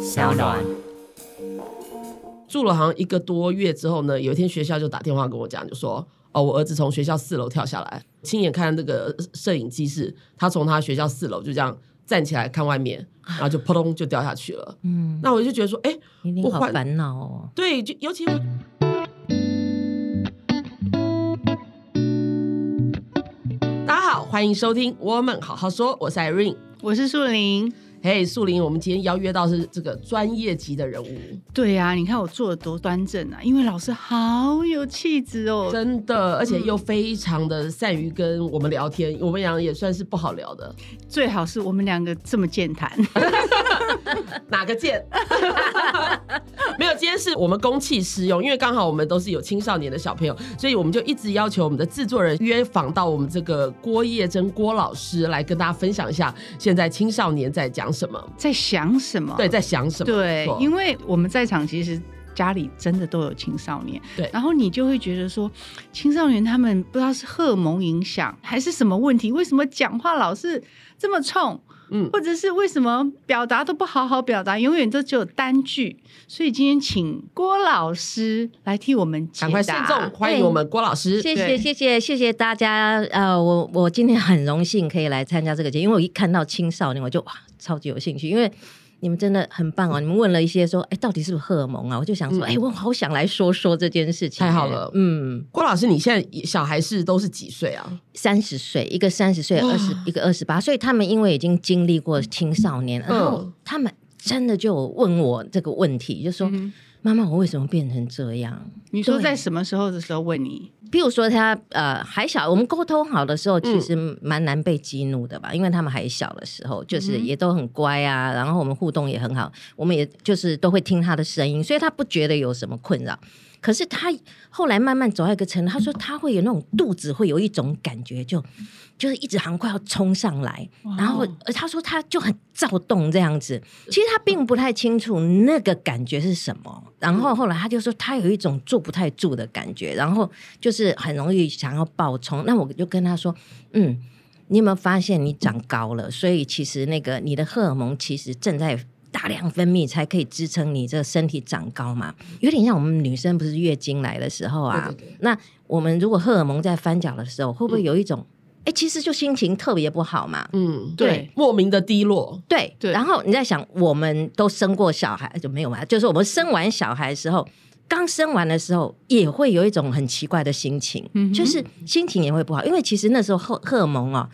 小暖住了好像一个多月之后呢，有一天学校就打电话跟我讲，就说哦，我儿子从学校四楼跳下来，亲眼看那个摄影机是他从他学校四楼就这样站起来看外面，然后就扑通就掉下去了。嗯，那我就觉得说，哎，我好烦恼哦。对，就尤其我。大家好，欢迎收听我们好好说，我是 Irene，我是树林。嘿，树林，我们今天邀约到是这个专业级的人物。对呀、啊，你看我坐的多端正啊，因为老师好有气质哦，真的，而且又非常的善于跟我们聊天，嗯、我们俩也算是不好聊的。最好是我们两个这么健谈，哪个健？没有，今天是我们公器私用，因为刚好我们都是有青少年的小朋友，所以我们就一直要求我们的制作人约访到我们这个郭叶珍郭老师来跟大家分享一下现在青少年在讲什么，在想什么？对，在想什么？对，因为我们在场其实家里真的都有青少年，对，然后你就会觉得说，青少年他们不知道是荷尔蒙影响还是什么问题，为什么讲话老是这么冲？嗯，或者是为什么表达都不好好表达，永远都只有单句？所以今天请郭老师来替我们解答。赶快慎重欢迎我们郭老师，谢谢谢谢谢谢大家。呃，我我今天很荣幸可以来参加这个节目，因为我一看到青少年，我就哇超级有兴趣，因为。你们真的很棒哦！你们问了一些说，哎，到底是不是荷尔蒙啊？我就想说，哎、嗯，我好想来说说这件事情。太好了，嗯，郭老师，你现在小孩是都是几岁啊？三十岁，一个三十岁，二十一个二十八，所以他们因为已经经历过青少年，然后他们真的就问我这个问题，就说。嗯妈妈，我为什么变成这样？你说在什么时候的时候问你？比如说他呃还小，我们沟通好的时候，其实蛮难被激怒的吧？嗯、因为他们还小的时候，就是也都很乖啊，然后我们互动也很好，我们也就是都会听他的声音，所以他不觉得有什么困扰。可是他后来慢慢走到一个程度，他说他会有那种肚子会有一种感觉，就就是一直好像快要冲上来，然后他说他就很躁动这样子。其实他并不太清楚那个感觉是什么。然后后来他就说他有一种坐不太住的感觉，然后就是很容易想要暴冲。那我就跟他说，嗯，你有没有发现你长高了？所以其实那个你的荷尔蒙其实正在。大量分泌才可以支撑你这个身体长高嘛，有点像我们女生不是月经来的时候啊。对对对，那我们如果荷尔蒙在翻搅的时候，会不会有一种，哎、嗯，其实就心情特别不好嘛？嗯，对，对莫名的低落。对对。然后你在想，我们都生过小孩就没有嘛？就是我们生完小孩的时候，刚生完的时候也会有一种很奇怪的心情，嗯、就是心情也会不好，因为其实那时候荷荷尔蒙哦，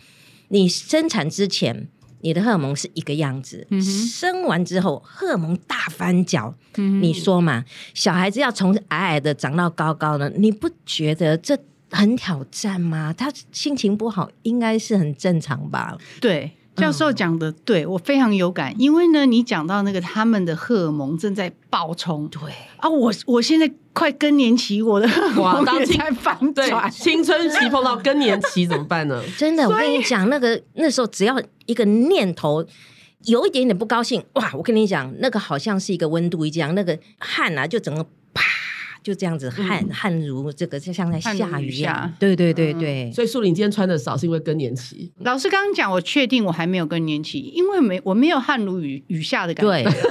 你生产之前。你的荷尔蒙是一个样子，嗯、生完之后荷尔蒙大翻脚，嗯、你说嘛？小孩子要从矮矮的长到高高的，你不觉得这很挑战吗？他心情不好应该是很正常吧？对。教授讲的对，我非常有感，因为呢，你讲到那个他们的荷尔蒙正在爆冲，对啊，我我现在快更年期，我的荷尔蒙也在反转，青春期碰到更年期怎么办呢？真的，我跟你讲，那个那时候只要一个念头有一点点不高兴，哇，我跟你讲，那个好像是一个温度一样，那个汗啊就整个啪。就这样子汗汗如这个，就像在下雨一样。对对对对，所以树林今天穿的少是因为更年期。老师刚刚讲，我确定我还没有更年期，因为没我没有汗如雨雨下的感觉。对，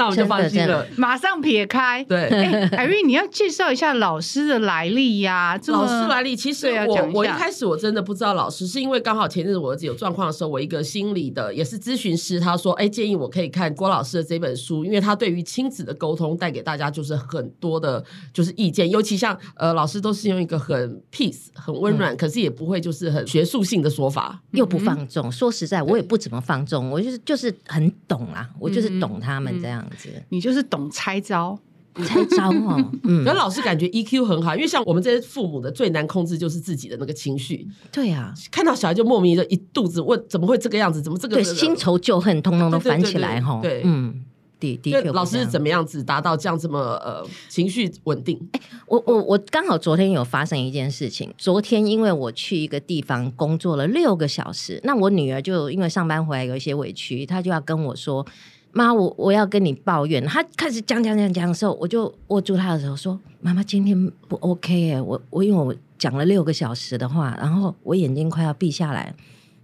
那我就放心了，马上撇开。对，艾瑞，你要介绍一下老师的来历呀？老师来历，其实我我一开始我真的不知道老师，是因为刚好前阵子我儿子有状况的时候，我一个心理的也是咨询师，他说，哎，建议我可以看郭老师的这本书，因为他对于亲子的沟通带给大家就是很多。的就是意见，尤其像呃，老师都是用一个很 peace、很温暖，嗯、可是也不会就是很学术性的说法，又不放纵。嗯、说实在，我也不怎么放纵，我就是就是很懂啊，我就是懂他们这样你就是懂拆招，拆招哦。嗯，可老师感觉 EQ 很好，因为像我们这些父母的最难控制就是自己的那个情绪。对啊，看到小孩就莫名的一肚子问，怎么会这个样子？怎么这个？对，新仇旧恨通通都翻起来哈。对，嗯。的确，老师是怎么样子达到这样这么呃情绪稳定？哎，我我我刚好昨天有发生一件事情。昨天因为我去一个地方工作了六个小时，那我女儿就因为上班回来有一些委屈，她就要跟我说：“妈，我我要跟你抱怨。”他开始讲讲讲讲的时候，我就握住他的手说：“妈妈今天不 OK 哎，我我因为我讲了六个小时的话，然后我眼睛快要闭下来，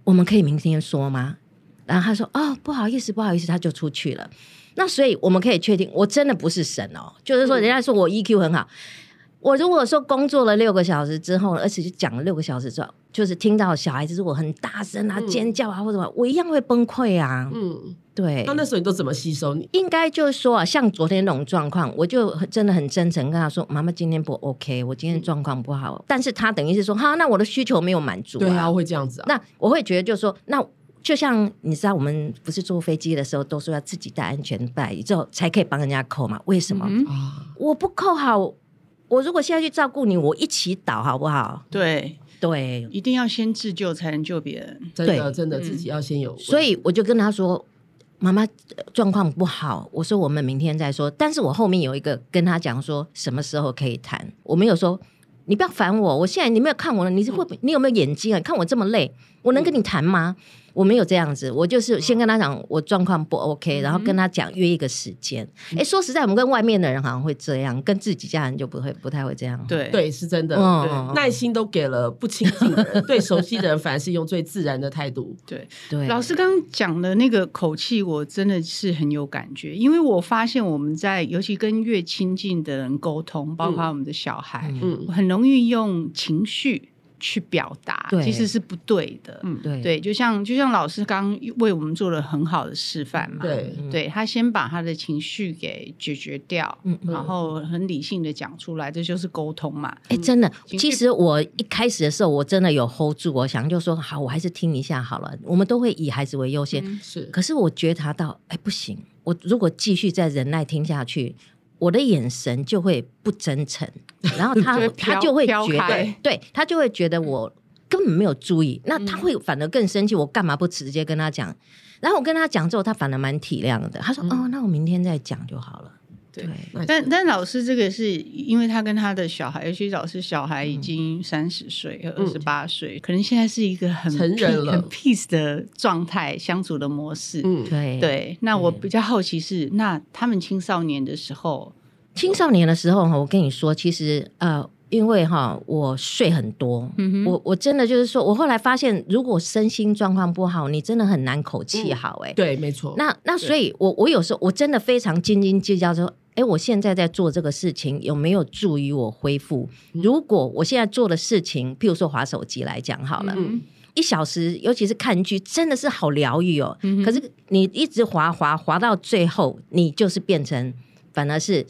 我们可以明天说吗？”然后他说：“哦，不好意思，不好意思。”他就出去了。那所以我们可以确定，我真的不是神哦，就是说人家说我 EQ 很好。嗯我如果说工作了六个小时之后，而且就讲了六个小时之后，就是听到小孩子如果很大声啊、嗯、尖叫啊或者什么，我一样会崩溃啊。嗯，对。那那时候你都怎么吸收？你应该就是说啊，像昨天那种状况，我就真的很真诚跟他说：“妈妈今天不 OK，我今天状况不好。嗯”但是他等于是说：“哈，那我的需求没有满足、啊。”对啊，会这样子啊。那我会觉得就是说，那就像你知道，我们不是坐飞机的时候都说要自己带安全带，之后才可以帮人家扣嘛？为什么？嗯、我不扣好。我如果现在去照顾你，我一起倒好不好？对对，一定要先自救才能救别人。真的真的，自己要先有、嗯。所以我就跟他说：“妈妈状况不好。”我说：“我们明天再说。”但是我后面有一个跟他讲说什么时候可以谈。我没有说你不要烦我，我现在你没有看我了，你是会你有没有眼睛啊？看我这么累，我能跟你谈吗？嗯我没有这样子，我就是先跟他讲我状况不 OK，然后跟他讲约一个时间。哎、嗯，说实在，我们跟外面的人好像会这样，跟自己家人就不会不太会这样。对对，是真的。嗯、耐心都给了不亲近的人，对熟悉的人反而是用最自然的态度。对对，老师刚刚讲的那个口气，我真的是很有感觉，因为我发现我们在尤其跟越亲近的人沟通，包括我们的小孩，嗯，很容易用情绪。去表达其实是不对的，嗯，对，对，就像就像老师刚为我们做了很好的示范嘛，对，对他先把他的情绪给解决掉，嗯，然后很理性的讲出来，这就是沟通嘛。哎，真的，其实我一开始的时候，我真的有 hold 住，我想就说好，我还是听一下好了。我们都会以孩子为优先，是。可是我觉察到，哎，不行，我如果继续再忍耐听下去。我的眼神就会不真诚，然后他他就会觉得，对他就会觉得我根本没有注意，那他会反而更生气。我干嘛不直接跟他讲？然后我跟他讲之后，他反而蛮体谅的。他说：“哦，那我明天再讲就好了。”对，但但老师这个是因为他跟他的小孩，尤其老师小孩已经三十岁和、二十八岁，可能现在是一个很成人了、很 peace 的状态相处的模式。嗯，对对。那我比较好奇是，那他们青少年的时候，青少年的时候哈，我跟你说，其实呃，因为哈，我睡很多，嗯、我我真的就是说，我后来发现，如果身心状况不好，你真的很难口气好、欸。哎、嗯，对，没错。那那所以我，我我有时候我真的非常斤斤计较说。哎，我现在在做这个事情有没有助于我恢复？如果我现在做的事情，譬如说滑手机来讲好了，嗯、一小时，尤其是看剧，真的是好疗愈哦。嗯、可是你一直滑滑滑到最后，你就是变成反而是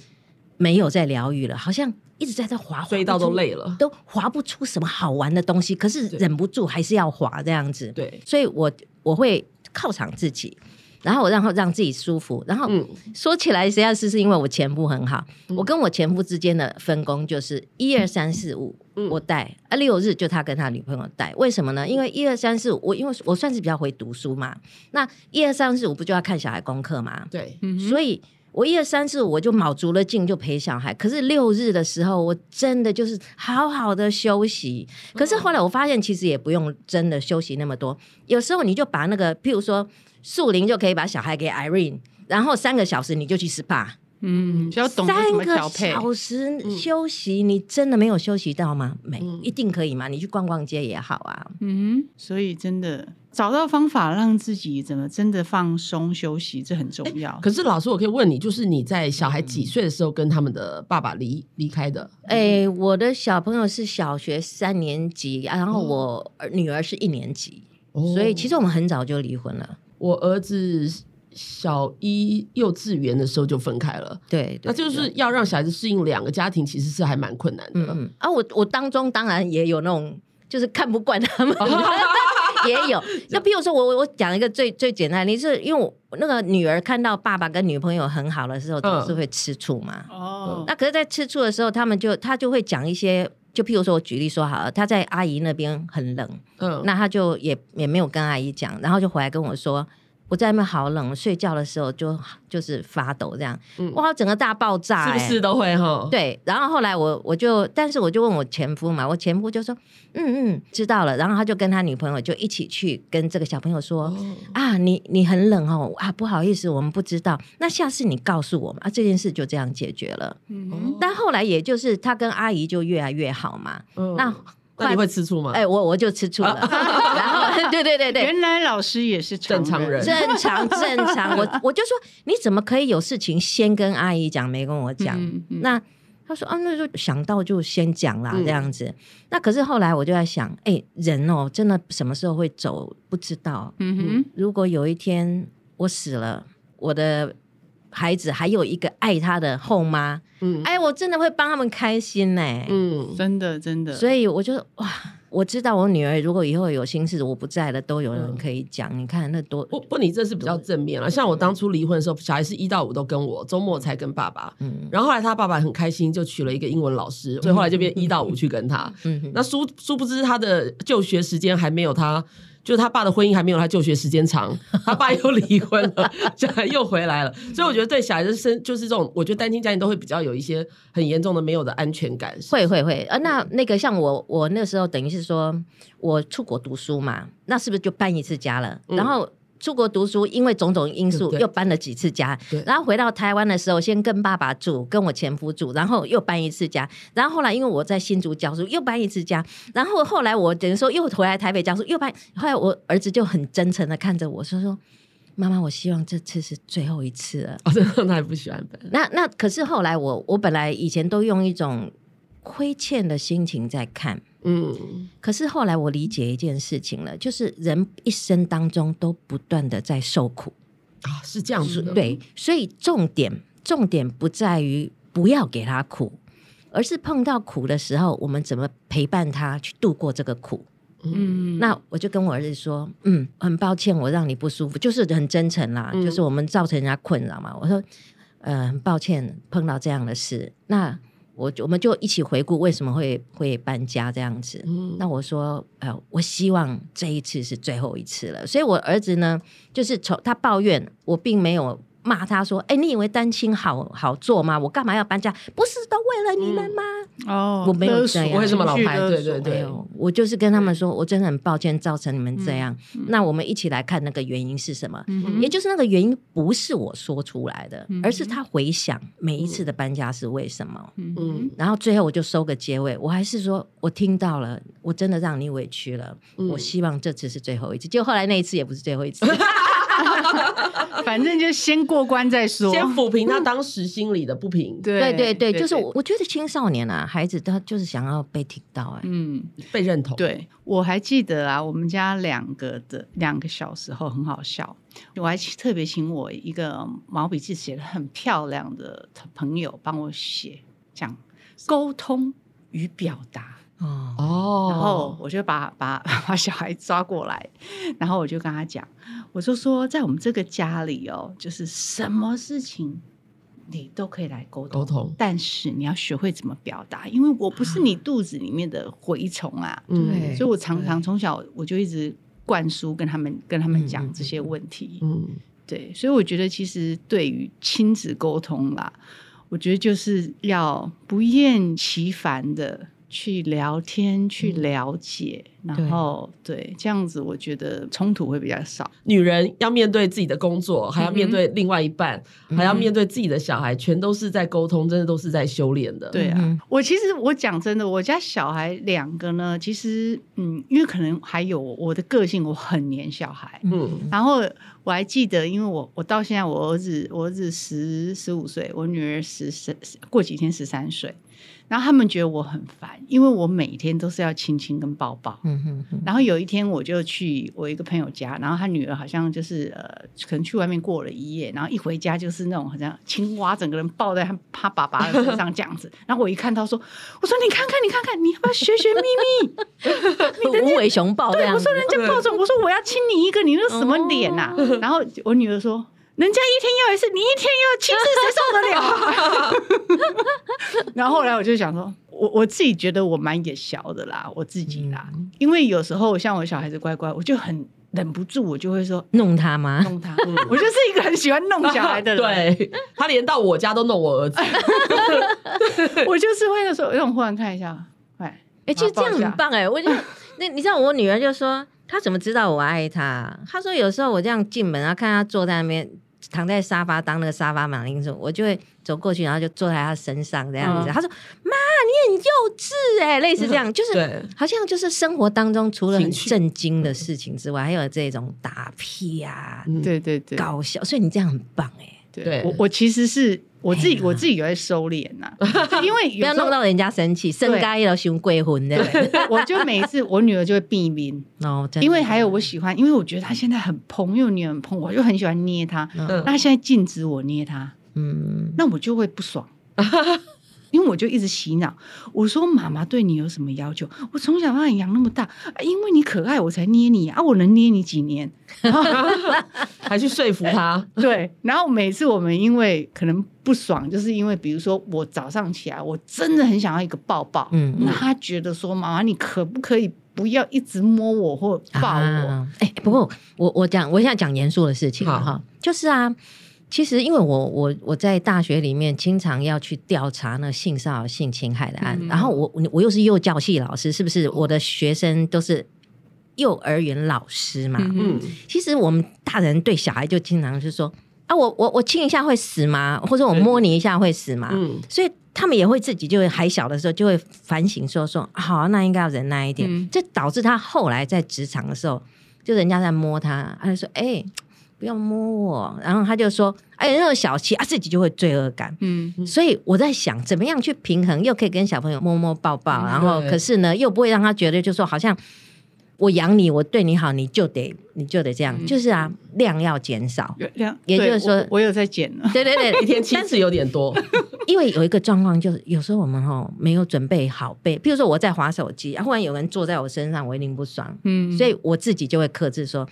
没有在疗愈了，好像一直在这滑，滑到都累了，都滑不出什么好玩的东西。可是忍不住还是要滑这样子。对，所以我我会犒赏自己。然后我让让自己舒服，然后说起来实际上是是因为我前夫很好，嗯、我跟我前夫之间的分工就是一二三四五我带，啊六日就他跟他女朋友带，为什么呢？因为一二三四五我因为我算是比较会读书嘛，那一二三四五不就要看小孩功课嘛？对，所以我一二三四五我就卯足了劲就陪小孩，可是六日的时候我真的就是好好的休息，可是后来我发现其实也不用真的休息那么多，有时候你就把那个譬如说。树林就可以把小孩给 Irene，然后三个小时你就去 SPA。嗯，需要懂什么调配。三个小时休息，嗯、你真的没有休息到吗？没，嗯、一定可以吗？你去逛逛街也好啊。嗯，所以真的找到方法让自己怎么真的放松休息，这很重要。可是老师，我可以问你，就是你在小孩几岁的时候跟他们的爸爸离离开的？哎，我的小朋友是小学三年级，然后我女儿是一年级，哦、所以其实我们很早就离婚了。我儿子小一幼稚园的时候就分开了，对，对那就是要让小孩子适应两个家庭，其实是还蛮困难的。嗯啊，我我当中当然也有那种就是看不惯他们 也有。那比如说我我我讲一个最最简单，你是因为我那个女儿看到爸爸跟女朋友很好的时候，总是会吃醋嘛。哦、嗯，那可是，在吃醋的时候，他们就他就会讲一些。就譬如说，我举例说好了，他在阿姨那边很冷，嗯，那他就也也没有跟阿姨讲，然后就回来跟我说。我在那边好冷，睡觉的时候就就是发抖这样，嗯、哇，整个大爆炸、欸，是不是都会哈？对，然后后来我我就，但是我就问我前夫嘛，我前夫就说，嗯嗯，知道了，然后他就跟他女朋友就一起去跟这个小朋友说，哦、啊，你你很冷哦，啊，不好意思，我们不知道，那下次你告诉我们啊，这件事就这样解决了。嗯，但后来也就是他跟阿姨就越来越好嘛，嗯、那。那你会吃醋吗？哎，我我就吃醋了，然后 对对对对，原来老师也是正常人，正常正常。我我就说，你怎么可以有事情先跟阿姨讲，没跟我讲？嗯嗯、那他说啊，那就想到就先讲啦，这样子。嗯、那可是后来我就在想，哎、欸，人哦，真的什么时候会走不知道。嗯哼，如果有一天我死了，我的。孩子还有一个爱他的后妈，嗯，哎，我真的会帮他们开心呢，嗯，真的真的，所以我就哇，我知道我女儿如果以后有心事，我不在了，都有人可以讲。嗯、你看那多不不，你这是比较正面了。像我当初离婚的时候，小孩是一到五都跟我，周末才跟爸爸。嗯，然后后来他爸爸很开心，就娶了一个英文老师，所以后来就变一到五去跟他。嗯，那殊殊不知他的就学时间还没有他。就是他爸的婚姻还没有他就学时间长，他爸又离婚了，小孩又回来了，所以我觉得对小孩子生就是这种，我觉得单亲家庭都会比较有一些很严重的没有的安全感。会会会，呃，那那个像我我那时候等于是说我出国读书嘛，那是不是就搬一次家了？嗯、然后。出国读书，因为种种因素又搬了几次家，然后回到台湾的时候，先跟爸爸住，跟我前夫住，然后又搬一次家，然后后来因为我在新竹教书，又搬一次家，然后后来我等于说又回来台北教书，又搬，后来我儿子就很真诚的看着我说说，妈妈，我希望这次是最后一次了。哦，真的，他还不喜欢搬。那那可是后来我我本来以前都用一种亏欠的心情在看。嗯，可是后来我理解一件事情了，就是人一生当中都不断的在受苦啊，是这样子的。对，所以重点重点不在于不要给他苦，而是碰到苦的时候，我们怎么陪伴他去度过这个苦。嗯，那我就跟我儿子说，嗯，很抱歉我让你不舒服，就是很真诚啦，嗯、就是我们造成人家困扰嘛。我说，呃，很抱歉碰到这样的事，那。我我们就一起回顾为什么会会搬家这样子。嗯，那我说，呃，我希望这一次是最后一次了。所以，我儿子呢，就是从他抱怨，我并没有。骂他说：“哎，你以为单亲好好做吗？我干嘛要搬家？不是都为了你们吗？哦，我没有这样，我为什么老牌？对对对，我就是跟他们说，我真的很抱歉造成你们这样。那我们一起来看那个原因是什么？也就是那个原因不是我说出来的，而是他回想每一次的搬家是为什么。嗯，然后最后我就收个结尾，我还是说我听到了，我真的让你委屈了。我希望这次是最后一次。就后来那一次也不是最后一次。” 反正就先过关再说，先抚平他当时心里的不平。对对对，就是我，我觉得青少年啊，孩子他就是想要被听到，哎，嗯，被认同。对，我还记得啊，我们家两个的两个小时候很好笑，我还特别请我一个毛笔字写的很漂亮的朋友帮我写，讲沟通与表达。哦，然后我就把把 把小孩抓过来，然后我就跟他讲，我就说，在我们这个家里哦，就是什么事情你都可以来沟通，沟通，但是你要学会怎么表达，因为我不是你肚子里面的蛔虫啊，对、嗯，所以我常常从小我就一直灌输跟他们跟他们讲这些问题，嗯，对，所以我觉得其实对于亲子沟通啦，我觉得就是要不厌其烦的。去聊天，去了解，嗯、然后对，对这样子，我觉得冲突会比较少。女人要面对自己的工作，还要面对另外一半，嗯、还要面对自己的小孩，嗯、全都是在沟通，真的都是在修炼的。对啊，嗯、我其实我讲真的，我家小孩两个呢，其实嗯，因为可能还有我的个性，我很黏小孩，嗯，然后我还记得，因为我我到现在，我儿子我儿子十十五岁，我女儿十十过几天十三岁。然后他们觉得我很烦，因为我每天都是要亲亲跟抱抱。嗯哼哼。然后有一天我就去我一个朋友家，然后他女儿好像就是呃，可能去外面过了一夜，然后一回家就是那种好像青蛙，整个人抱在他他爸爸的身上这样子。然后我一看到说，我说你看看你看看，你要不要学学咪咪？无尾熊抱。对，我说人家抱着，我说我要亲你一个，你那什么脸呐、啊？哦、然后我女儿说。人家一天要一次，你一天要七次，谁受得了？然后后来我就想说，我我自己觉得我蛮野小的啦，我自己啦，嗯、因为有时候像我小孩子乖乖，我就很忍不住，我就会说弄他吗？弄他，嗯、我就是一个很喜欢弄小孩的人。对，他连到我家都弄我儿子，我就是会说，让我忽然看一下，哎，哎，其实这样很棒哎，我就那你知道我女儿就说，她怎么知道我爱她？她说有时候我这样进门，然后看她坐在那边。躺在沙发当那个沙发马铃薯，我就会走过去，然后就坐在他身上这样子。嗯、他说：“妈，你很幼稚哎、欸，类似这样，就是好像就是生活当中除了很震惊的事情之外，还有这种打屁啊，对对对，搞笑。所以你这样很棒哎、欸。”对，我我其实是我自己，我自己也会收敛呐，因为不要弄到人家生气，生该了熊鬼魂的。我就每一次我女儿就会避免哦，因为还有我喜欢，因为我觉得她现在很蓬，因为我女儿很蓬，我就很喜欢捏她。那她现在禁止我捏她，嗯，那我就会不爽。因为我就一直洗脑，我说妈妈对你有什么要求？我从小把你养那么大，因为你可爱我才捏你啊！我能捏你几年？还去说服他？对。然后每次我们因为可能不爽，就是因为比如说我早上起来，我真的很想要一个抱抱。嗯，那他觉得说妈妈，你可不可以不要一直摸我或抱我？哎、啊，不过我我讲，我现在讲严肃的事情哈，就是啊。其实，因为我我我在大学里面经常要去调查那性骚扰、性侵害的案，嗯、然后我我又是幼教系老师，是不是？我的学生都是幼儿园老师嘛。嗯，其实我们大人对小孩就经常是说啊，我我我亲一下会死吗？或者我摸你一下会死吗？嗯，所以他们也会自己就会还小的时候就会反省说说好，那应该要忍耐一点。这、嗯、导致他后来在职场的时候，就人家在摸他，他就说哎。欸不要摸我，然后他就说：“哎，那种小气啊，自己就会罪恶感。”嗯，所以我在想，怎么样去平衡，又可以跟小朋友摸摸抱抱，然后可是呢，又不会让他觉得，就说好像我养你，我对你好，你就得你就得这样，就是啊，量要减少，量，也就是说，我有在减了。对对对，一 天七次有点多，因为有一个状况，就是有时候我们哈没有准备好被，比如说我在滑手机，忽然有人坐在我身上，我一定不爽。嗯，所以我自己就会克制说。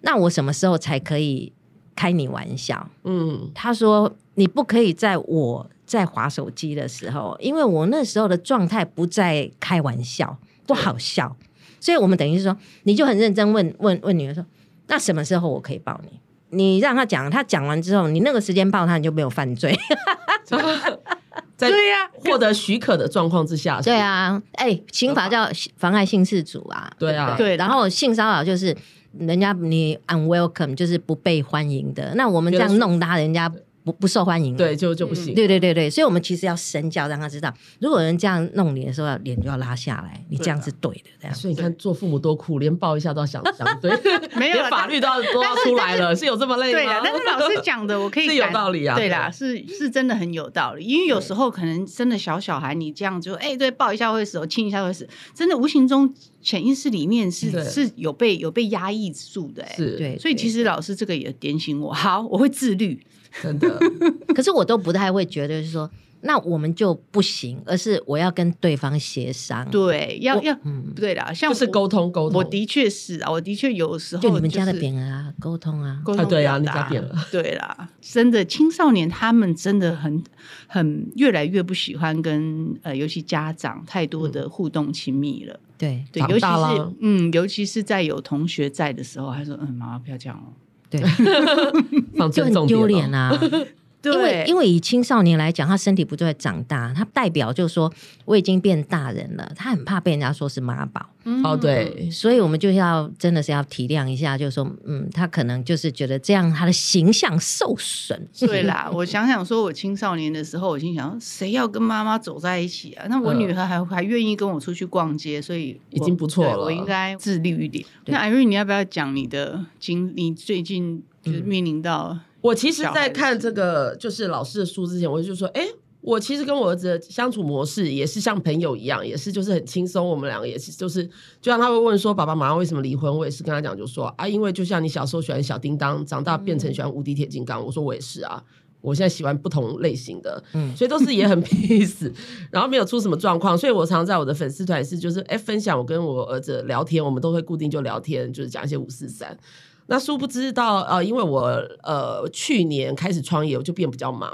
那我什么时候才可以开你玩笑？嗯，他说你不可以在我在划手机的时候，因为我那时候的状态不在开玩笑，不好笑，所以我们等于是说，你就很认真问问问女儿说，那什么时候我可以抱你？你让他讲，他讲完之后，你那个时间抱他，你就没有犯罪。在对呀，获得许可的状况之下，对啊，哎，刑法叫妨碍性事主啊，对啊，对，然后性骚扰就是。人家你 unwelcome 就是不被欢迎的，那我们这样弄他，人家不不受欢迎，对，就就不行。对对对对，所以我们其实要身教，让他知道，如果人这样弄你的时候，脸就要拉下来，你这样是对的。这样，所以你看，做父母多苦，连抱一下都要想想，对，没有法律都要都要出来了，是有这么累吗？对啊，但是老师讲的，我可以 是有道理啊，对啦，是是真的很有道理，因为有时候可能真的小小孩，你这样就哎，对，抱一下会死，亲一下会死，真的无形中。潜意识里面是是有被有被压抑住的，是对，所以其实老师这个也点醒我，好，我会自律，真的。可是我都不太会觉得，是说，那我们就不行，而是我要跟对方协商，对，要要，嗯，对啦，像是沟通沟通，我的确是啊，我的确有时候就你们家的点啊，沟通啊，沟通对啊，你家点了，对啦，真的青少年他们真的很很越来越不喜欢跟呃，尤其家长太多的互动亲密了。对。对，尤其是嗯，尤其是在有同学在的时候，他说：“嗯，妈妈不要这样哦。”对，就很丢脸啊。对，因为因为以青少年来讲，他身体不断长大，他代表就是说我已经变大人了，他很怕被人家说是妈宝。哦，对，所以我们就要真的是要体谅一下，就是说，嗯，他可能就是觉得这样他的形象受损。对啦，我想想说，我青少年的时候，我心想，谁要跟妈妈走在一起啊？那我女儿还还愿意跟我出去逛街，所以已经不错了。我应该自律一点。那 Irene，你要不要讲你的经？你最近就是面临到？我其实，在看这个就是老师的书之前，我就说，哎，我其实跟我儿子的相处模式也是像朋友一样，也是就是很轻松。我们两个也是，就是就像他会问说，爸爸妈妈为什么离婚？我也是跟他讲，就说啊，因为就像你小时候喜欢小叮当，长大变成喜欢无敌铁金刚。我说我也是啊，我现在喜欢不同类型的，嗯，所以都是也很 peace，然后没有出什么状况。所以我常常在我的粉丝团也是，就是哎，分享我跟我儿子聊天，我们都会固定就聊天，就是讲一些五四三。那殊不知道，呃，因为我呃去年开始创业，我就变比较忙。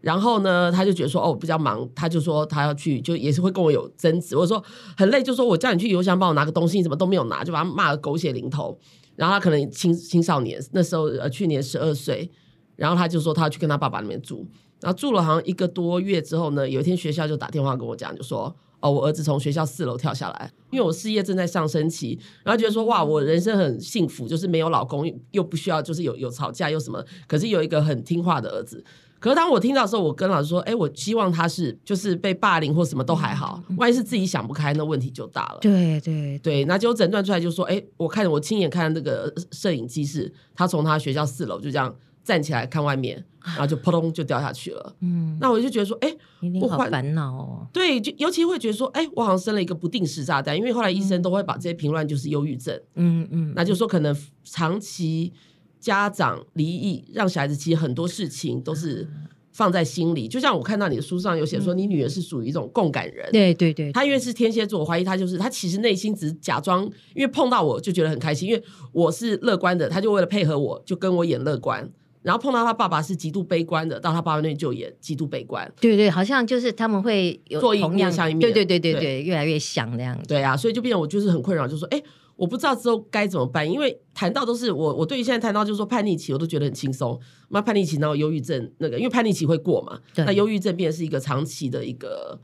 然后呢，他就觉得说，哦，比较忙，他就说他要去，就也是会跟我有争执。我说很累，就说我叫你去邮箱帮我拿个东西，你怎么都没有拿，就把他骂的狗血淋头。然后他可能青青少年那时候，呃，去年十二岁，然后他就说他要去跟他爸爸那边住。然后住了好像一个多月之后呢，有一天学校就打电话跟我讲，就说。哦，我儿子从学校四楼跳下来，因为我事业正在上升期，然后觉得说哇，我人生很幸福，就是没有老公，又不需要就是有有吵架又什么，可是有一个很听话的儿子。可是当我听到的时候，我跟老师说，哎，我希望他是就是被霸凌或什么都还好，万一是自己想不开，那问题就大了。对对对，那就诊断出来就说，哎，我看我亲眼看那个摄影机是他从他学校四楼就这样站起来看外面。然后就扑通就掉下去了。嗯，那我就觉得说，哎，我好烦恼哦。对，就尤其会觉得说，哎，我好像生了一个不定时炸弹。因为后来医生都会把这些评论就是忧郁症。嗯嗯，那就是说可能长期家长离异，让小孩子其实很多事情都是放在心里。就像我看到你的书上有写说，你女儿是属于一种共感人。对对对，她因为是天蝎座，我怀疑她就是她其实内心只是假装，因为碰到我就觉得很开心，因为我是乐观的，她就为了配合我就跟我演乐观。然后碰到他爸爸是极度悲观的，到他爸爸那里就也极度悲观。对对，好像就是他们会有做一面像一面，对对对对对，越来越像那样子。对啊，所以就变成我就是很困扰，就是说，哎，我不知道之后该怎么办，因为谈到都是我，我对于现在谈到就是说叛逆期，我都觉得很轻松。那叛逆期，然后忧郁症那个，因为叛逆期会过嘛，那忧郁症变成是一个长期的一个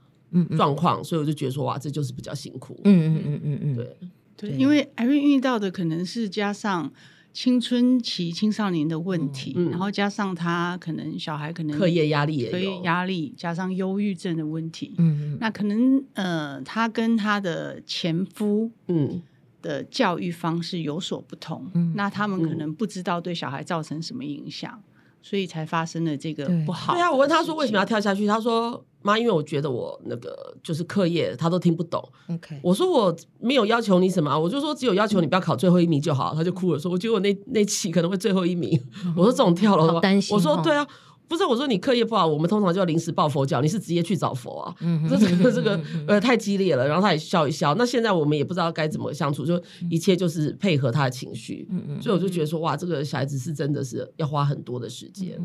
状况，嗯嗯所以我就觉得说，哇，这就是比较辛苦。嗯嗯嗯嗯嗯，对对，因为 Irene 遇到的可能是加上。青春期青少年的问题，嗯嗯、然后加上他可能小孩可能课业压力也有，课业压力加上忧郁症的问题，嗯，那可能呃，他跟他的前夫嗯。的教育方式有所不同，嗯，那他们可能不知道对小孩造成什么影响，嗯、所以才发生了这个不好。对啊，我问他说为什么要跳下去，他说。妈，因为我觉得我那个就是课业，他都听不懂。OK，我说我没有要求你什么，我就说只有要求你不要考最后一名就好。他就哭了，说我觉得我那那期可能会最后一名。我说这种跳楼，担心。我说对啊，不是我说你课业不好，我们通常就要临时抱佛脚，你是直接去找佛啊。这这个这个呃太激烈了，然后他也笑一笑。那现在我们也不知道该怎么相处，就一切就是配合他的情绪。所以我就觉得说哇，这个小孩子是真的是要花很多的时间。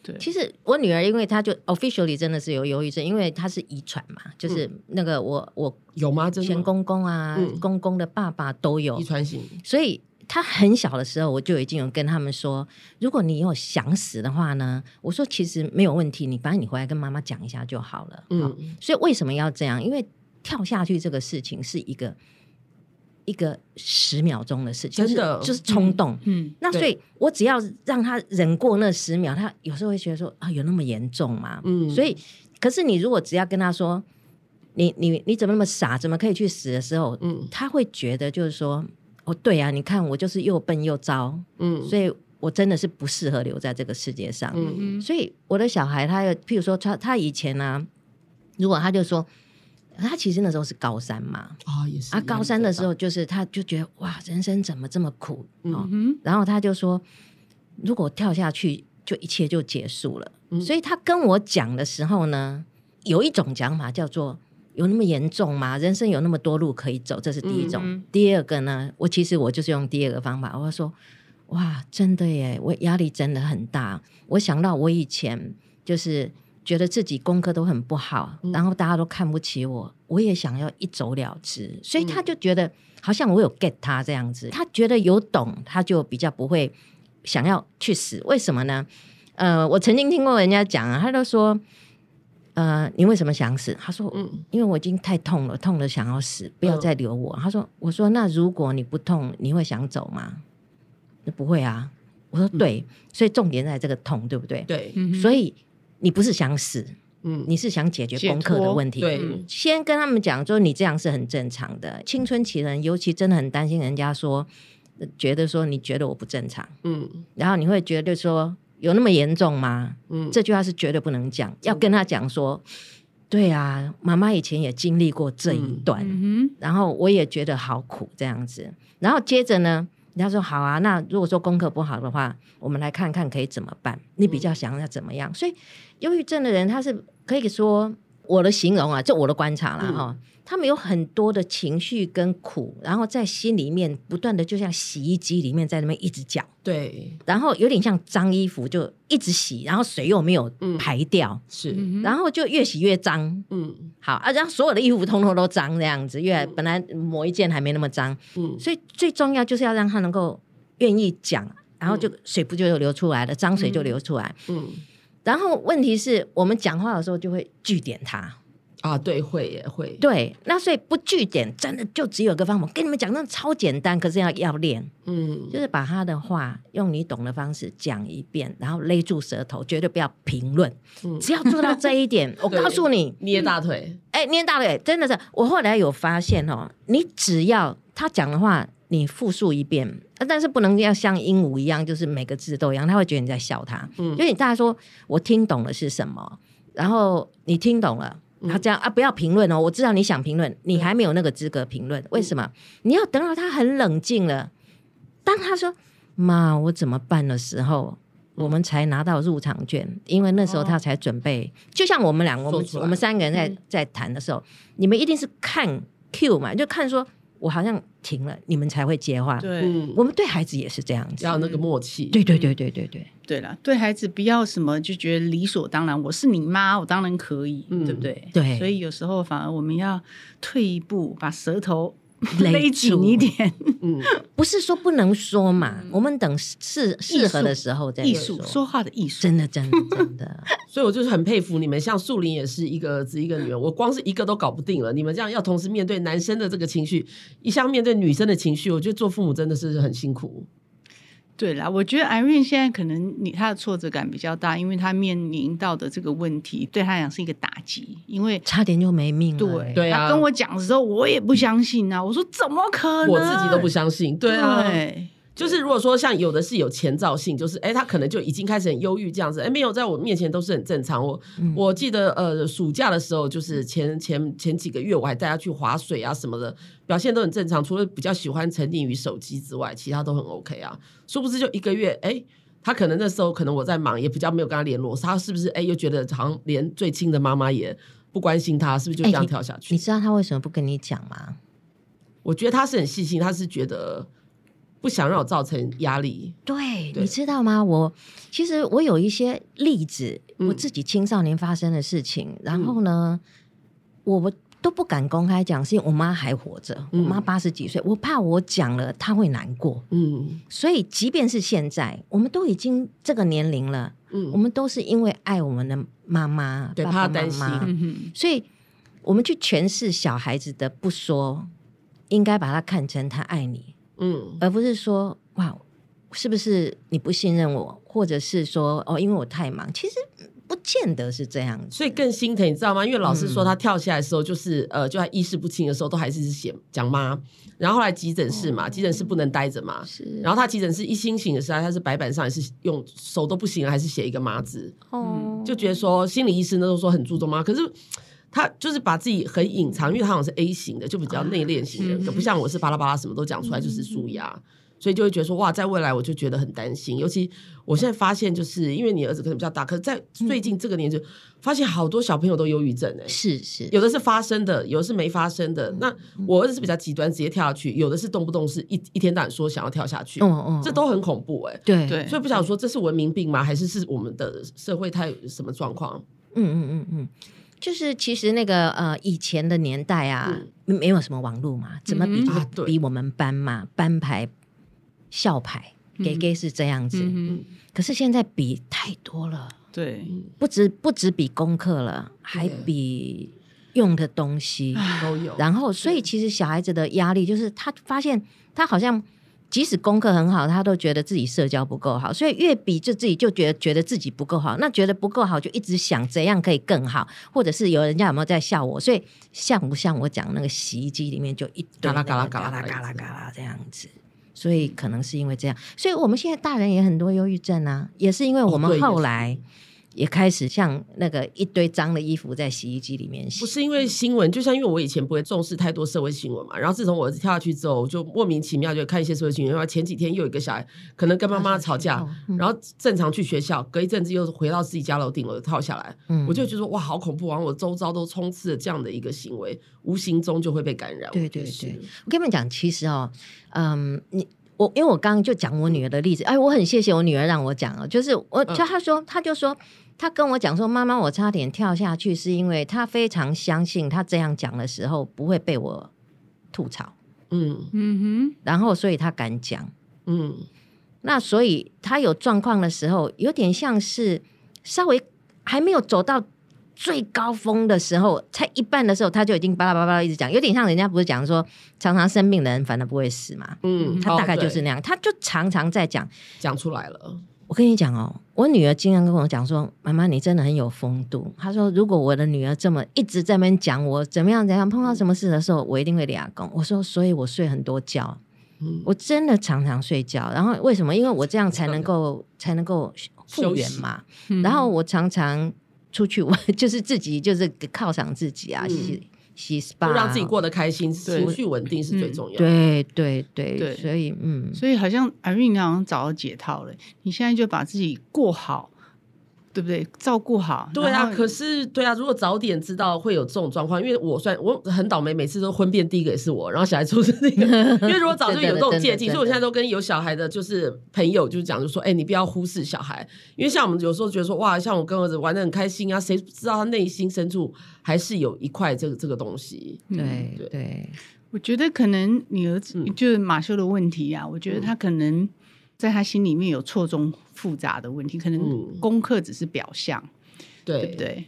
对其实我女儿，因为她就 officially 真的是有忧郁症，因为她是遗传嘛，就是那个我我有吗？前公公啊，嗯、公公的爸爸都有遗传性，所以她很小的时候我就已经有跟他们说，如果你有想死的话呢，我说其实没有问题，你反正你回来跟妈妈讲一下就好了。嗯，所以为什么要这样？因为跳下去这个事情是一个。一个十秒钟的事情，真的就是冲动。嗯，那所以我只要让他忍过那十秒，他有时候会觉得说啊，有那么严重吗？嗯，所以可是你如果只要跟他说，你你你怎么那么傻，怎么可以去死的时候，嗯，他会觉得就是说，哦，对啊，你看我就是又笨又糟，嗯，所以我真的是不适合留在这个世界上。嗯嗯，所以我的小孩，他有譬如说他他以前呢、啊，如果他就说。他其实那时候是高三嘛，啊、哦、也是。啊，高三的时候就是，他就觉得哇，人生怎么这么苦？嗯、哼然后他就说，如果跳下去，就一切就结束了。嗯、所以他跟我讲的时候呢，有一种讲法叫做，有那么严重吗？人生有那么多路可以走，这是第一种。第二个呢，我其实我就是用第二个方法，我说，哇，真的耶，我压力真的很大。我想到我以前就是。觉得自己功课都很不好，然后大家都看不起我，我也想要一走了之，所以他就觉得好像我有 get 他这样子，他觉得有懂，他就比较不会想要去死。为什么呢？呃，我曾经听过人家讲啊，他都说，呃，你为什么想死？他说，嗯，因为我已经太痛了，痛了想要死，不要再留我。他说，我说那如果你不痛，你会想走吗？不会啊。我说对，所以重点在这个痛，对不对？对，所以。你不是想死，嗯，你是想解决功课的问题。对，先跟他们讲，说你这样是很正常的。青春期人尤其真的很担心人家说，觉得说你觉得我不正常，嗯，然后你会觉得说有那么严重吗？嗯，这句话是绝对不能讲，要跟他讲说，对啊，妈妈以前也经历过这一段，嗯，然后我也觉得好苦这样子，然后接着呢。他说：“好啊，那如果说功课不好的话，我们来看看可以怎么办？你比较想要怎么样？嗯、所以，忧郁症的人他是可以说我的形容啊，就我的观察了哈。嗯他们有很多的情绪跟苦，然后在心里面不断的，就像洗衣机里面在那边一直搅，对，然后有点像脏衣服，就一直洗，然后水又没有排掉，嗯、是，然后就越洗越脏，嗯，好啊，然后所有的衣服通通都脏这样子，因为本来某一件还没那么脏，嗯，所以最重要就是要让他能够愿意讲，然后就水不就流出来了，脏水就流出来，嗯，嗯，然后问题是我们讲话的时候就会据点他。啊，对，会也会。对，那所以不据点，真的就只有一个方法。跟你们讲，那超简单，可是要要练。嗯，就是把他的话用你懂的方式讲一遍，然后勒住舌头，绝对不要评论。嗯，只要做到这一点，我告诉你，捏大腿。哎，捏大腿，真的是。我后来有发现哦，你只要他讲的话，你复述一遍，但是不能要像鹦鹉一样，就是每个字都一样，他会觉得你在笑他。嗯，就你大家说，我听懂了是什么，然后你听懂了。然后这样啊，不要评论哦！我知道你想评论，你还没有那个资格评论。为什么？你要等到他很冷静了，当他说“妈，我怎么办”的时候，我们才拿到入场券，因为那时候他才准备。就像我们俩，我们我们三个人在在谈的时候，你们一定是看 Q 嘛，就看说。我好像停了，你们才会接话。对，我们对孩子也是这样子，要那个默契。对对对对对对，对了，对孩子不要什么就觉得理所当然。我是你妈，我当然可以，嗯、对不对？对，所以有时候反而我们要退一步，把舌头。勒紧一点，嗯，不是说不能说嘛，我们等适适合的时候再说。艺术说话的艺术，真的真的真的。所以我就是很佩服你们，像树林也是一个儿子一个女儿，我光是一个都搞不定了。你们这样要同时面对男生的这个情绪，一向面对女生的情绪，我觉得做父母真的是很辛苦。对啦，我觉得 Irene 现在可能你他的挫折感比较大，因为他面临到的这个问题对他来讲是一个打击，因为差点就没命了。对对啊，他跟我讲的时候，我也不相信啊，我说怎么可能？我自己都不相信。对啊。对就是如果说像有的是有前兆性，就是哎，他可能就已经开始很忧郁这样子，哎，没有在我面前都是很正常。我、嗯、我记得呃，暑假的时候，就是前前前几个月，我还带他去划水啊什么的，表现都很正常。除了比较喜欢沉溺于手机之外，其他都很 OK 啊。殊不知就一个月，哎，他可能那时候可能我在忙，也比较没有跟他联络，他是不是哎又觉得好像连最亲的妈妈也不关心他，是不是就这样跳下去？你，你知道他为什么不跟你讲吗？我觉得他是很细心，他是觉得。不想让我造成压力。对，对，你知道吗？我其实我有一些例子，嗯、我自己青少年发生的事情，然后呢，嗯、我都不敢公开讲，是因为我妈还活着，嗯、我妈八十几岁，我怕我讲了她会难过。嗯，所以即便是现在，我们都已经这个年龄了，嗯，我们都是因为爱我们的妈妈，对，爸爸妈妈，嗯、所以我们去诠释小孩子的不说，应该把它看成他爱你。嗯，而不是说哇，是不是你不信任我，或者是说哦，因为我太忙，其实不见得是这样子，所以更心疼，你知道吗？因为老师说他跳下来的时候，就是、嗯、呃，就在意识不清的时候，都还是写讲妈，然后后来急诊室嘛，哦、急诊室不能待着嘛，是，然后他急诊室一清醒的时候，他是白板上也是用手都不行了，还是写一个妈字，哦，就觉得说心理医生都说很注重妈，可是。他就是把自己很隐藏，因为他好像是 A 型的，就比较内敛型的，就不像我是巴拉巴拉什么都讲出来，就是纾压，所以就会觉得说哇，在未来我就觉得很担心。尤其我现在发现，就是因为你儿子可能比较大，可是在最近这个年纪，发现好多小朋友都忧郁症哎，是是，有的是发生的，有的是没发生的。那我儿子是比较极端，直接跳下去；有的是动不动是一一天到晚说想要跳下去，嗯嗯，这都很恐怖哎。对对，所以不想说这是文明病吗？还是是我们的社会太什么状况？嗯嗯嗯嗯。就是其实那个呃以前的年代啊，嗯、没有什么网络嘛，怎么比比我们班嘛，啊、班牌、校牌，给给是这样子。嗯、可是现在比太多了，对，不止不止比功课了，还比用的东西。都有。然后，所以其实小孩子的压力就是他发现他好像。即使功课很好，他都觉得自己社交不够好，所以越比就自己就觉得觉得自己不够好，那觉得不够好就一直想怎样可以更好，或者是有人家有没有在笑我，所以像不像我讲那个洗衣机里面就一堆嘎啦嘎啦嘎啦嘎啦嘎啦嘎啦这样子，所以可能是因为这样，所以我们现在大人也很多忧郁症啊，也是因为我们后来。也开始像那个一堆脏的衣服在洗衣机里面洗，不是因为新闻，就像因为我以前不会重视太多社会新闻嘛，然后自从我儿子跳下去之后，就莫名其妙就看一些社会新闻。然后前几天又有一个小孩可能跟妈妈吵架，然后正常去学校，隔一阵子又回到自己家楼顶楼跳下来，嗯、我就觉得哇，好恐怖啊！我周遭都充斥着这样的一个行为，无形中就会被感染。对对对，我跟你们讲，其实哦，嗯，你。我因为我刚刚就讲我女儿的例子，哎，我很谢谢我女儿让我讲哦，就是我就她说，她就说，她跟我讲说，妈妈，我差点跳下去，是因为她非常相信，她这样讲的时候不会被我吐槽，嗯。嗯哼，然后所以她敢讲，嗯，那所以她有状况的时候，有点像是稍微还没有走到最高峰的时候，才一半的时候，他就已经巴拉巴拉一直讲，有点像人家不是讲说，常常生病的人反而不会死嘛。嗯，他大概就是那样，哦、他就常常在讲讲出来了。我跟你讲哦，我女儿经常跟我讲说：“妈妈，你真的很有风度。”她说：“如果我的女儿这么一直在那边讲我怎么样怎样，碰到什么事的时候，我一定会俩公。”我说：“所以我睡很多觉，嗯、我真的常常睡觉。然后为什么？因为我这样才能够才能够复原嘛。嗯、然后我常常出去玩，就是自己就是犒赏自己啊。洗洗 SPA，让自己过得开心，情绪稳定是最重要的。对对对对，所以嗯，所以好像 Irene 好像找到解套了。你现在就把自己过好。对不对？照顾好。对啊，可是对啊，如果早点知道会有这种状况，因为我算我很倒霉，每次都婚变第一个也是我，然后小孩出生那个。因为如果早就有这种戒禁，所以我现在都跟有小孩的，就是朋友就是讲，就说，哎，你不要忽视小孩，因为像我们有时候觉得说，哇，像我跟儿子玩的很开心啊，谁知道他内心深处还是有一块这个这个东西。对对，对我觉得可能你儿子就是马修的问题啊，我觉得他可能。在他心里面有错综复杂的问题，可能功课只是表象，嗯、对不对？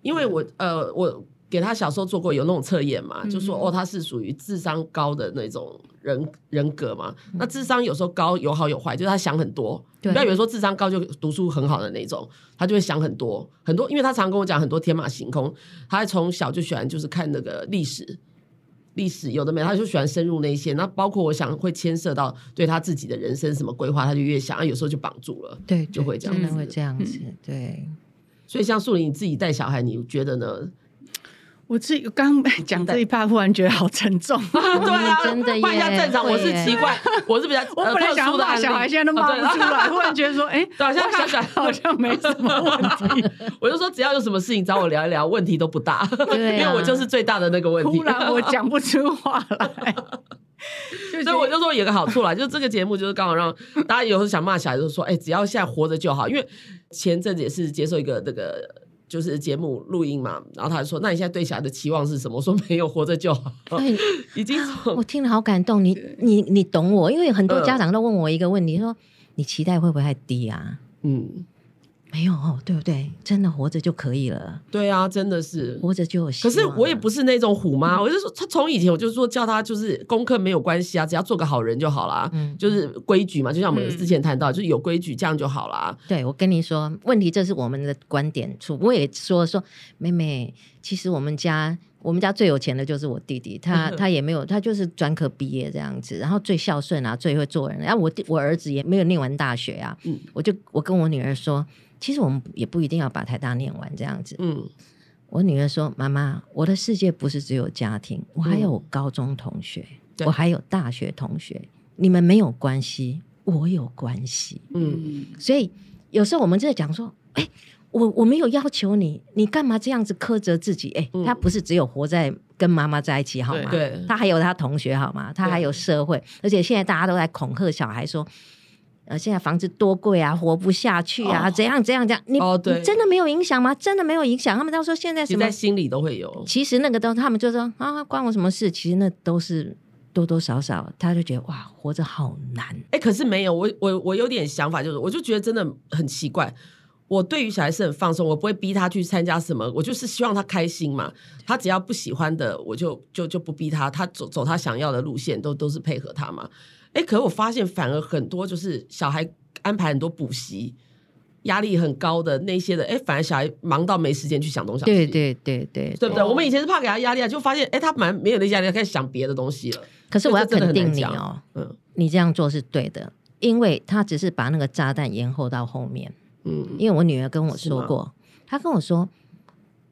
因为我呃，我给他小时候做过有那种测验嘛，嗯、就说哦，他是属于智商高的那种人人格嘛。嗯、那智商有时候高有好有坏，就是他想很多。不要以为说智商高就读书很好的那种，他就会想很多很多。因为他常跟我讲很多天马行空，他从小就喜欢就是看那个历史。历史有的没，他就喜欢深入那些，那包括我想会牵涉到对他自己的人生什么规划，他就越想，有时候就绑住了，对，就会这样子，真的会这样子，对。所以像素林你自己带小孩，你觉得呢？我自己刚 讲这一趴，忽然觉得好沉重。对啊，真的。换一下正常，我是奇怪，我是比较我本来想骂小孩，现在都骂不出来。忽然觉得说，哎，对，现在想想好像没什么问题。我就说，只要有什么事情找我聊一聊，问题都不大。因为我就是最大的那个问题。突然我讲不出话来，所以我就说有个好处啦，就是这个节目就是刚好让大家有时候想骂小孩，就是说，哎，只要现在活着就好。因为前阵子也是接受一个那个。就是节目录音嘛，然后他就说：“那你现在对小孩的期望是什么？”我说：“没有，活着就好。对”已经我听了好感动。你你你懂我，因为很多家长都问我一个问题，说：“你期待会不会太低啊？”嗯。没有哦，对不对？真的活着就可以了。对啊，真的是活着就有希望。可是我也不是那种虎妈，嗯、我就说他从以前我就说叫他就是功课没有关系啊，只要做个好人就好啦。嗯，就是规矩嘛，就像我们之前谈到，嗯、就是有规矩这样就好啦。对，我跟你说，问题这是我们的观点处。我也说说妹妹，其实我们家我们家最有钱的就是我弟弟，他 他也没有，他就是专科毕业这样子，然后最孝顺啊，最会做人。然后我我儿子也没有念完大学啊，嗯，我就我跟我女儿说。其实我们也不一定要把台大念完这样子。嗯，我女儿说：“妈妈，我的世界不是只有家庭，我还有高中同学，嗯、我还有大学同学。你们没有关系，我有关系。”嗯，所以有时候我们在讲说：“哎，我我没有要求你，你干嘛这样子苛责自己？”哎，他不是只有活在跟妈妈在一起好吗？对，他还有他同学好吗？他还有社会，而且现在大家都在恐吓小孩说。呃，现在房子多贵啊，活不下去啊，哦、怎样怎样怎样？你、哦、你真的没有影响吗？真的没有影响？他们都说现在什么在心里都会有。其实那个都，他们就说啊，关我什么事？其实那都是多多少少，他就觉得哇，活着好难。哎、欸，可是没有，我我我有点想法，就是我就觉得真的很奇怪。我对于小孩是很放松，我不会逼他去参加什么，我就是希望他开心嘛。他只要不喜欢的，我就就就不逼他，他走走他想要的路线，都都是配合他嘛。哎，可是我发现反而很多就是小孩安排很多补习，压力很高的那些的，哎，反而小孩忙到没时间去想东想西。对对对对，对不对？我们以前是怕给他压力啊，就发现哎，他蛮没有那压力，开始想别的东西了。可是我要肯定你哦，嗯，你这样做是对的，因为他只是把那个炸弹延后到后面。嗯，因为我女儿跟我说过，她跟我说，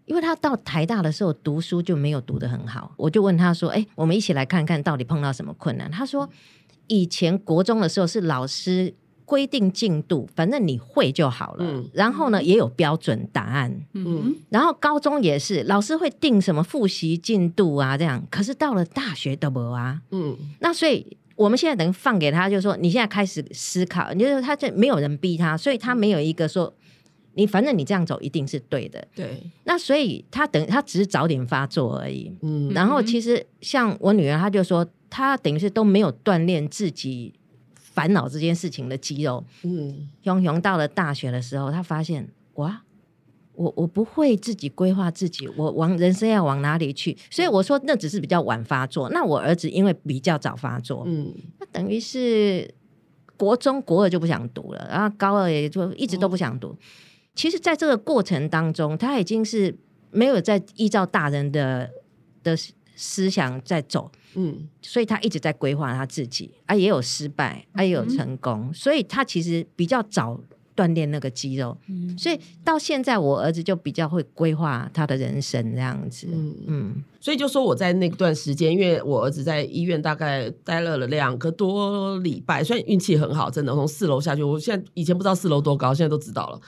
因为她到台大的时候读书就没有读得很好，我就问她说，哎，我们一起来看看到底碰到什么困难？她说。以前国中的时候是老师规定进度，反正你会就好了。嗯、然后呢，也有标准答案。嗯，然后高中也是老师会定什么复习进度啊，这样。可是到了大学都没啊。嗯，那所以我们现在等于放给他，就是说你现在开始思考，你就是他这没有人逼他，所以他没有一个说你反正你这样走一定是对的。对。那所以他等他只是早点发作而已。嗯。然后其实像我女儿，她就说。她等于是都没有锻炼自己烦恼这件事情的肌肉。嗯，熊熊到了大学的时候，他发现哇，我我不会自己规划自己，我往人生要往哪里去，所以我说那只是比较晚发作。那我儿子因为比较早发作，嗯，那等于是国中国二就不想读了，然后高二也就一直都不想读。哦、其实，在这个过程当中，他已经是没有在依照大人的的思想在走，嗯，所以他一直在规划他自己，啊，也有失败，啊，也有成功，嗯、所以他其实比较早。锻炼那个肌肉，嗯、所以到现在我儿子就比较会规划他的人生这样子。嗯嗯，所以就说我在那段时间，因为我儿子在医院大概待了两个多礼拜，虽然运气很好，真的从四楼下去，我现在以前不知道四楼多高，现在都知道了。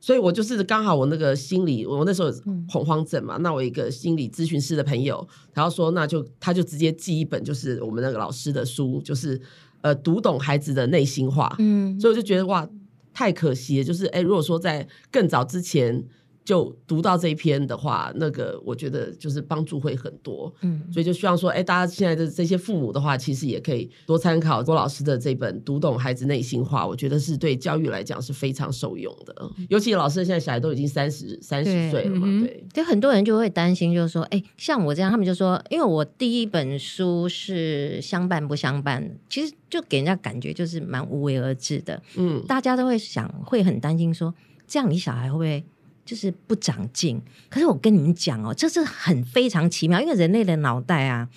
所以我就是刚好我那个心理，我那时候恐慌症嘛，嗯、那我一个心理咨询师的朋友，然后说那就他就直接寄一本就是我们那个老师的书，就是呃读懂孩子的内心话。嗯，所以我就觉得哇。太可惜了，就是哎，如果说在更早之前就读到这一篇的话，那个我觉得就是帮助会很多。嗯，所以就希望说，哎，大家现在的这些父母的话，其实也可以多参考郭老师的这本《读懂孩子内心话》，我觉得是对教育来讲是非常受用的。尤其老师现在小孩都已经三十三十岁了嘛，对，对，就很多人就会担心，就是说，哎，像我这样，他们就说，因为我第一本书是相伴不相伴，其实就给人家感觉就是蛮无为而治的。嗯，大家都会想，会很担心说，这样你小孩会不会？就是不长进，可是我跟你们讲哦，这是很非常奇妙，因为人类的脑袋啊，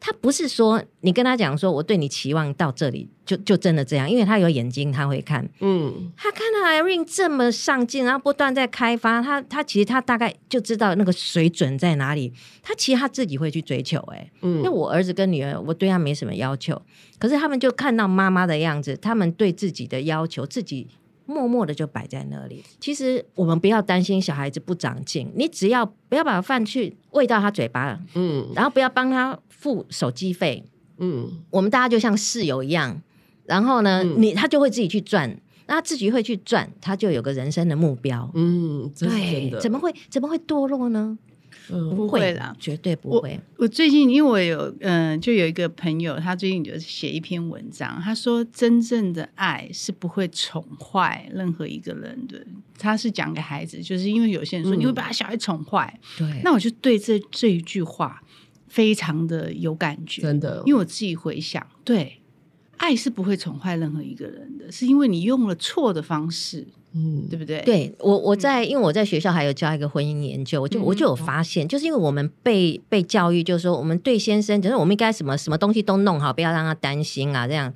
他不是说你跟他讲说我对你期望到这里就就真的这样，因为他有眼睛，他会看，嗯，他看到 Irene 这么上进，然后不断在开发，他他其实他大概就知道那个水准在哪里，他其实他自己会去追求，哎，嗯，因为我儿子跟女儿，我对他没什么要求，可是他们就看到妈妈的样子，他们对自己的要求自己。默默的就摆在那里。其实我们不要担心小孩子不长进，你只要不要把饭去喂到他嘴巴，嗯，然后不要帮他付手机费，嗯，我们大家就像室友一样，然后呢，嗯、你他就会自己去赚，那他自己会去赚，他就有个人生的目标，嗯，对，怎么会怎么会堕落呢？嗯，不会啦，绝对不会。我，我最近因为我有嗯、呃，就有一个朋友，他最近就写一篇文章，他说真正的爱是不会宠坏任何一个人的。他是讲给孩子，就是因为有些人说你会把小孩宠坏，对、嗯，那我就对这这一句话非常的有感觉，真的，因为我自己回想，对，爱是不会宠坏任何一个人的，是因为你用了错的方式。嗯，对不对？对我，我在因为我在学校还有教一个婚姻研究，我就我就有发现，就是因为我们被被教育，就是说我们对先生，就是我们应该什么什么东西都弄好，不要让他担心啊，这样。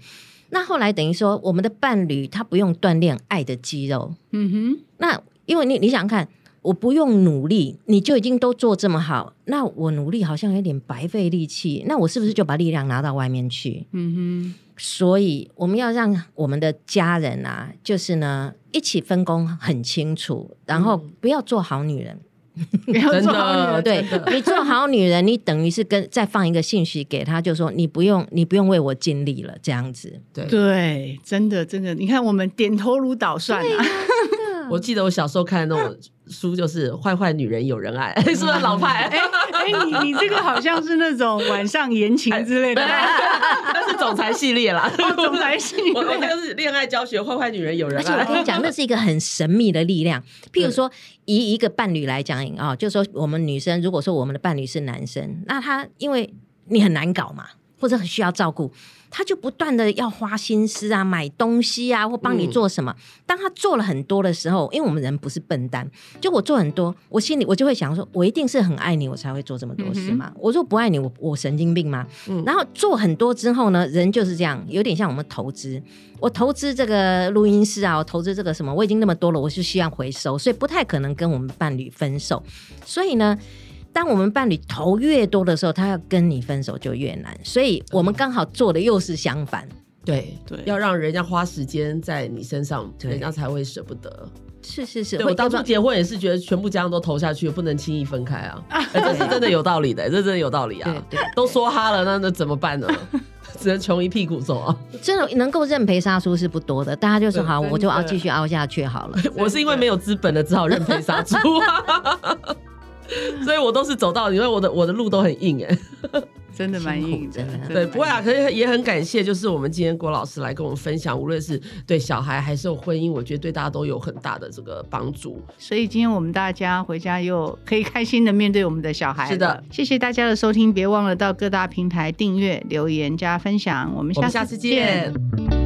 那后来等于说，我们的伴侣他不用锻炼爱的肌肉，嗯哼。那因为你你想看，我不用努力，你就已经都做这么好，那我努力好像有点白费力气，那我是不是就把力量拿到外面去？嗯哼。所以我们要让我们的家人啊，就是呢，一起分工很清楚，然后不要做好女人，不要做好女人。对，你做好女人，你等于是跟再放一个信息给他，就说你不用，你不用为我尽力了，这样子。对对，真的真的，你看我们点头如捣蒜啊。我记得我小时候看的那种书，就是坏坏女人有人爱，是不是老派？哎哎，你你这个好像是那种晚上言情之类的，那是总裁系列啦。总裁系列，我那个是恋爱教学，坏坏女人有人爱。而且我跟你讲，那是一个很神秘的力量。譬如说，以一个伴侣来讲啊，就是说我们女生，如果说我们的伴侣是男生，那他因为你很难搞嘛，或者很需要照顾。他就不断的要花心思啊，买东西啊，或帮你做什么。嗯、当他做了很多的时候，因为我们人不是笨蛋，就我做很多，我心里我就会想说，我一定是很爱你，我才会做这么多事嘛。嗯、我说不爱你，我我神经病吗？嗯、然后做很多之后呢，人就是这样，有点像我们投资。我投资这个录音室啊，我投资这个什么，我已经那么多了，我就希望回收，所以不太可能跟我们伴侣分手。所以呢。当我们伴侣投越多的时候，他要跟你分手就越难，所以我们刚好做的又是相反。对对，要让人家花时间在你身上，人家才会舍不得。是是是，我当初结婚也是觉得全部家当都投下去，不能轻易分开啊。这是真的有道理的，这真的有道理啊。对对，都说哈了，那那怎么办呢？只能穷一屁股走啊。真的能够认赔杀出是不多的，大家就说好，我就要继续熬下去好了。我是因为没有资本的，只好认赔杀出。所以我都是走到，因为我的我的路都很硬 哎，真的蛮硬，真的。对，不会啊，可是也很感谢，就是我们今天郭老师来跟我们分享，无论是对小孩还是有婚姻，我觉得对大家都有很大的这个帮助。所以今天我们大家回家又可以开心的面对我们的小孩。是的，谢谢大家的收听，别忘了到各大平台订阅、留言加分享。我们下次见。